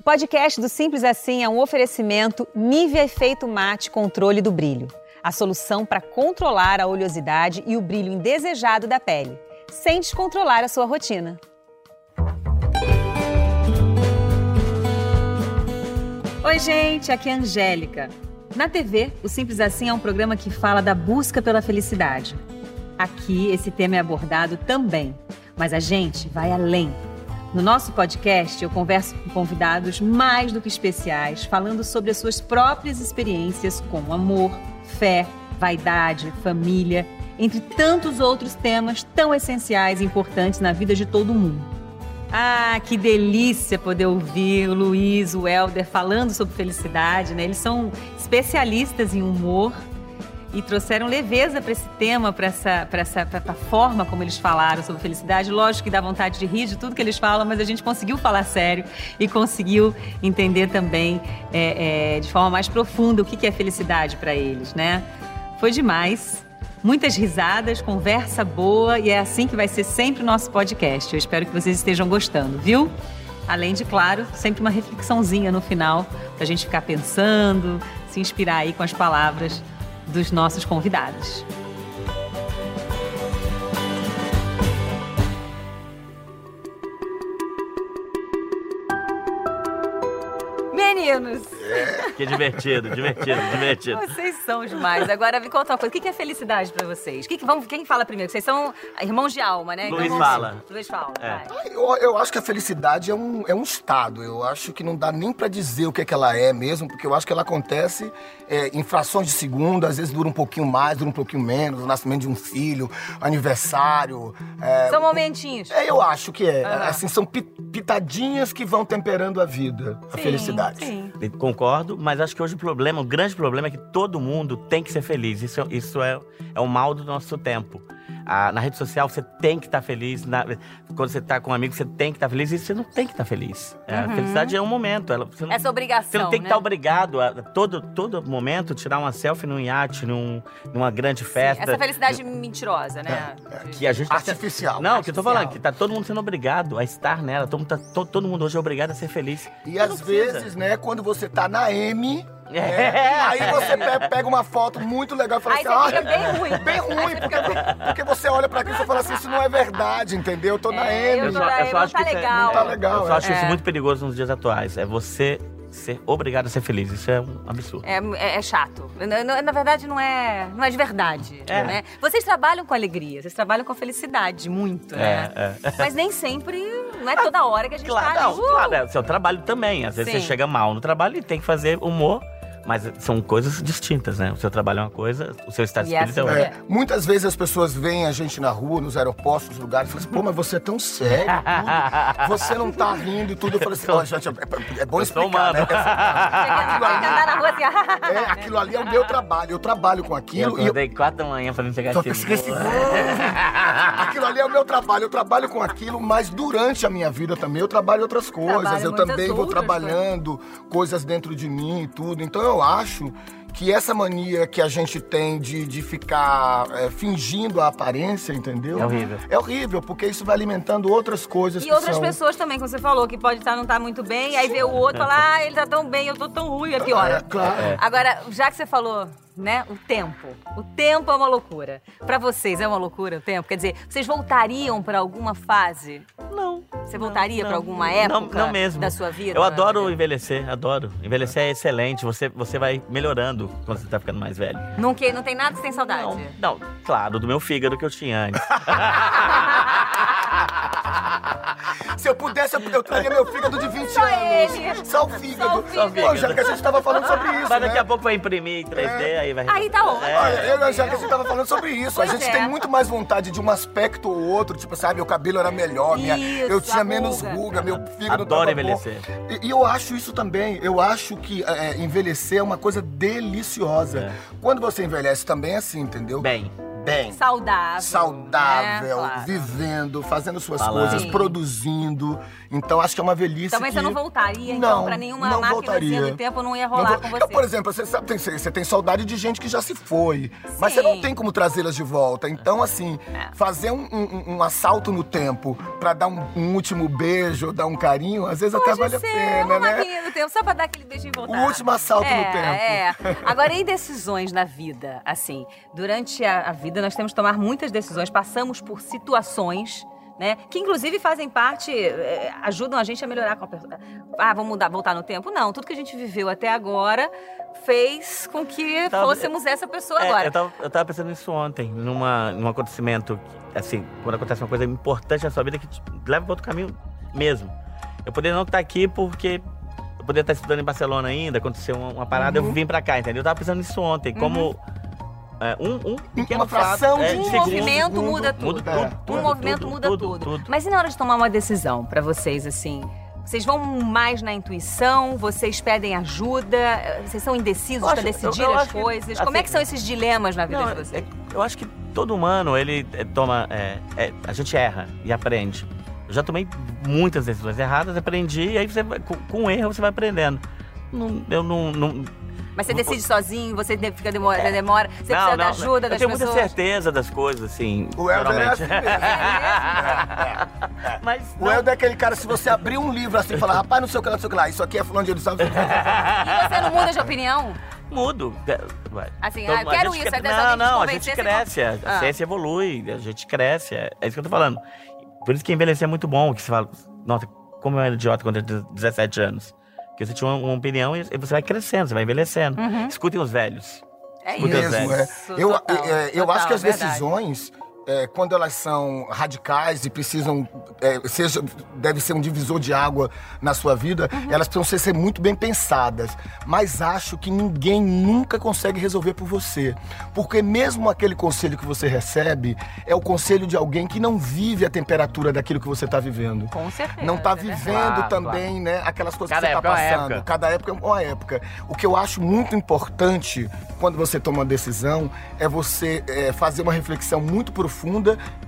O podcast do Simples Assim é um oferecimento Nivea Efeito Mate Controle do Brilho. A solução para controlar a oleosidade e o brilho indesejado da pele, sem descontrolar a sua rotina. Oi, gente, aqui é a Angélica. Na TV, o Simples Assim é um programa que fala da busca pela felicidade. Aqui, esse tema é abordado também, mas a gente vai além. No nosso podcast, eu converso com convidados mais do que especiais, falando sobre as suas próprias experiências com amor, fé, vaidade, família, entre tantos outros temas tão essenciais e importantes na vida de todo mundo. Ah, que delícia poder ouvir o Luiz, o Helder falando sobre felicidade, né? Eles são especialistas em humor e trouxeram leveza para esse tema, para essa, pra essa pra, pra forma como eles falaram sobre felicidade. Lógico que dá vontade de rir de tudo que eles falam, mas a gente conseguiu falar sério e conseguiu entender também é, é, de forma mais profunda o que, que é felicidade para eles, né? Foi demais. Muitas risadas, conversa boa e é assim que vai ser sempre o nosso podcast. Eu espero que vocês estejam gostando, viu? Além de, claro, sempre uma reflexãozinha no final para a gente ficar pensando, se inspirar aí com as palavras dos nossos convidados. Meninos! Que divertido, divertido, divertido. Vocês são demais. Agora me conta uma coisa: o que é felicidade pra vocês? Que que, vamos, quem fala primeiro? Vocês são irmãos de alma, né? Luiz vamos- fala. Luiz fala. É. Eu, eu acho que a felicidade é um, é um estado. Eu acho que não dá nem pra dizer o que, é que ela é mesmo, porque eu acho que ela acontece é, em frações de segundo, às vezes dura um pouquinho mais, dura um pouquinho menos, o nascimento de um filho, aniversário. é, São momentinhos. é, eu acho que é. Assim, são pi- pitadinhas que vão temperando a vida, a Sim, felicidade. Sim. Concordo, mas acho que hoje o problema, o grande problema é que todo mundo tem que ser feliz. Isso, isso é, é o mal do nosso tempo. Ah, na rede social você tem que estar feliz. na- quando você está com um amigo, você tem que estar feliz. E você não tem que estar feliz. É, A felicidade é um momento. Ela, você não, Essa obrigação. Você não tem que né? estar obrigado a todo, todo momento tirar uma selfie num iate, num, numa grande festa. Essa felicidade mentirosa, né? Que a gente tá Artificial. Não, que eu tô falando, Artificial. que tá todo mundo sendo obrigado a estar nela. Todo mundo, tá- to- todo mundo hoje é obrigado a ser feliz. E às vezes, né, quando você tá na M, né, É. aí você pe- pega uma foto muito legal e fala Aí assim, você fica "Ah, bem ruim. Bem ruim, porque, porque você olha pra aquilo e fala assim, isso não é verdade, entendeu? Eu tô na É, M. eu tô na M, não tá isso é- legal. Não tá legal, Eu só é. acho isso É. muito perigoso nos dias atuais. É você ser obrigado a ser feliz. Isso é um absurdo. É, é- é chato. Na, na- na verdade, não é, não é de verdade. É. Né? Vocês trabalham com alegria, vocês trabalham com felicidade, muito, né? É, é. Mas nem sempre, não é toda hora que a gente Claro, tá não, uh! claro, é o seu trabalho também. Às vezes Sim. você chega mal no trabalho e tem que fazer humor, mas são coisas distintas, né? O seu trabalho é uma coisa, o seu estado de espírito é essa- outra. É, muitas vezes as pessoas veem a gente na rua, nos aeroportos, nos lugares, e falam assim, pô, mas você é tão sério, tudo. você não tá rindo e tudo. Eu falo assim, ó, gente, é, é bom Eu sou explicar, né? humano. Tem que andar na rua assim. É, aquilo ali é o meu trabalho, eu trabalho com Eu aquilo e eu, acordei quatro da manhã fazendo Só pegar esqueci esse Aquilo ali é o meu trabalho. Eu trabalho com aquilo, mas durante a minha vida também eu trabalho outras coisas. Trabalha eu também vou trabalhando coisas dentro de mim e tudo. Então eu acho que essa mania que a gente tem de, de ficar é, fingindo a aparência, entendeu? É horrível. É horrível, porque isso vai alimentando outras coisas E que outras são... pessoas também, como você falou, que pode estar não tá muito bem, aí vê o outro e fala, ah, ele tá tão bem, eu tô tão ruim, é pior. É, claro. Agora, já que você falou, né, o tempo. O tempo é uma loucura. Pra vocês é uma loucura o tempo? Quer dizer, vocês voltariam pra alguma fase? Não. Você voltaria não, pra alguma não, época não mesmo. da sua vida? Eu adoro envelhecer, adoro. Envelhecer é excelente, você, você vai melhorando quando você tá ficando mais velho. Não, que, não tem nada que você tem saudade? Não, não, claro, do meu fígado que eu tinha antes. Se eu pudesse, eu, eu traria meu fígado de 20 Só anos. ele. Só o fígado. Só o fígado. Pô, já que a gente tava falando sobre isso, Mas daqui né? a pouco vai imprimir em 3D, aí vai... Aí tá ótimo. É. Eu e a Angélica, a gente tava falando sobre isso. Pois a gente é. tem muito mais vontade de um aspecto ou outro. Tipo, sabe, meu cabelo era melhor, minha, Isso, eu tinha menos ruga. ruga, meu fígado Adoro tava bom. envelhecer. E, e eu acho isso também. Eu acho que é, envelhecer é uma coisa deliciosa. É. Quando você envelhece também é assim, entendeu? Bem, bem. Saudável. Saudável, né? Claro. vivendo, fazendo suas Falando. coisas, Sim. produzindo. Então acho que é uma velhice. Também que... você não voltaria, então, Não, pra nenhuma não máquinazinha voltaria. do tempo não ia Não rolar vou- com você. Eu, por exemplo, você sabe, tem, você tem saudade de gente que já se foi. Mas você Sim. não tem como trazê-las de volta. Então, assim, É. fazer um, um- um assalto no tempo pra dar um, um último beijo, dar um carinho, às vezes até Pode vale a pena, uma né? maquininha do tempo, só pra dar aquele beijinho e voltar. O último assalto é, no tempo. É. Agora, em decisões na vida, assim, durante a, a vida nós temos que tomar muitas decisões, passamos por situações. Né? Que inclusive fazem parte, eh, ajudam a gente a melhorar com a pessoa. Ah, vamos mudar, voltar no tempo? Não, tudo que a gente viveu até agora fez com que Tava- fôssemos essa pessoa É, agora. eu, tava, eu tava pensando nisso ontem, numa, num acontecimento, assim, quando acontece uma coisa importante na sua vida que te leva para outro caminho mesmo. Eu poderia não estar aqui porque eu poderia estar estudando em Barcelona ainda, aconteceu uma, uma parada, Uhum. eu vim para cá, entendeu? Eu tava pensando nisso ontem, como é, um, um pequeno Uma fração fato, é, de um segundo, movimento segundo, muda tudo. muda É. tudo, um movimento muda tudo, Mas e na hora de tomar uma decisão pra vocês, assim? Vocês vão mais na intuição? Vocês pedem ajuda? Vocês são indecisos pra decidir eu- eu as acho que, coisas? Como é assim, que são esses dilemas na vida Não, de vocês? é- eu acho que todo humano, ele é, toma. é, é, a gente erra e aprende. Eu já tomei muitas decisões erradas, aprendi, e aí você com, com erro você vai aprendendo. Não- eu não. não Mas você decide sozinho? Você fica demora, demora? Você não, precisa da não, ajuda eu das tenho pessoas? muita certeza das coisas, assim. O Helder é assim mesmo. Mas. O Helder é aquele cara, se você abrir um livro assim e falar, rapaz, não sei o que lá, não sei o que lá, isso aqui é fulano de sabe? E você não muda de opinião? Mudo. Vai. Assim, Todo ah, eu quero isso, cre- aí dessa Não, não, a gente cresce, a, a Ah. ciência evolui, a gente cresce, é, é isso que eu tô falando. Por isso que envelhecer é muito bom, que você fala, nossa, como eu era idiota quando eu tinha 17 anos. Porque você tinha uma, uma opinião e você vai crescendo, você vai envelhecendo. Escutem os velhos. É Escuta isso. os mesmo, é. velhos. Eu, Total, é, eu total, acho que as é verdade. É, quando elas são radicais e precisam, é, seja, deve ser um divisor de água na sua vida, Uhum. elas precisam ser, ser muito bem pensadas. Mas acho que ninguém nunca consegue resolver por você. Porque mesmo aquele conselho que você recebe é o conselho de alguém que não vive a temperatura daquilo que você está vivendo. Com certeza. Não tá é vivendo Claro, também, né, aquelas coisas Cada que você tá época é passando. época. Cada época é uma época. O que eu acho muito importante quando você toma uma decisão é você é, fazer uma reflexão muito profunda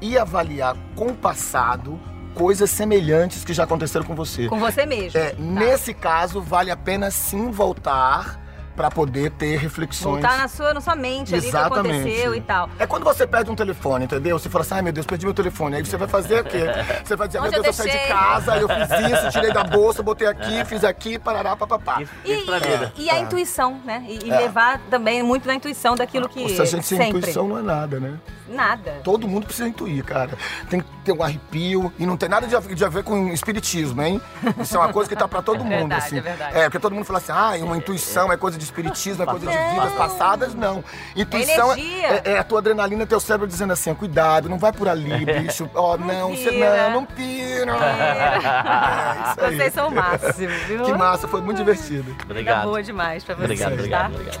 e avaliar com o passado coisas semelhantes que já aconteceram com você. Com você mesmo. É, Tá. Nesse caso, vale a pena sim voltar para poder ter reflexões. Voltar na sua, na sua mente ali o que Exatamente. aconteceu e tal. É quando você perde um telefone, entendeu? Você fala assim, ai meu Deus, perdi meu telefone. Aí você vai fazer o quê? Você vai dizer, Onde meu eu Deus, eu saí de casa, eu fiz isso, tirei da bolsa, botei aqui, fiz aqui, parará, papapá. Isso, E, isso pra vida. e- e a É. intuição, né? E, e É. levar também muito da intuição daquilo que Se a gente sem sempre. intuição não é nada, né? Nada. Todo mundo precisa intuir, cara. Tem que ter um arrepio e não tem nada de a, de a ver com espiritismo, hein? Isso é uma coisa que tá pra todo mundo, Verdade, assim. é verdade. porque todo mundo fala assim, ah, uma intuição é coisa de espiritismo, é coisa de vidas passadas. Não. Intuição é, energia. é- é a tua adrenalina, teu cérebro dizendo assim, cuidado, não vai por ali, bicho. Ó, não, você não, não pira. É, aí. Vocês são o máximo, viu? Que massa, foi muito divertido. Obrigado. boa demais pra vocês, Obrigado, tá? obrigado,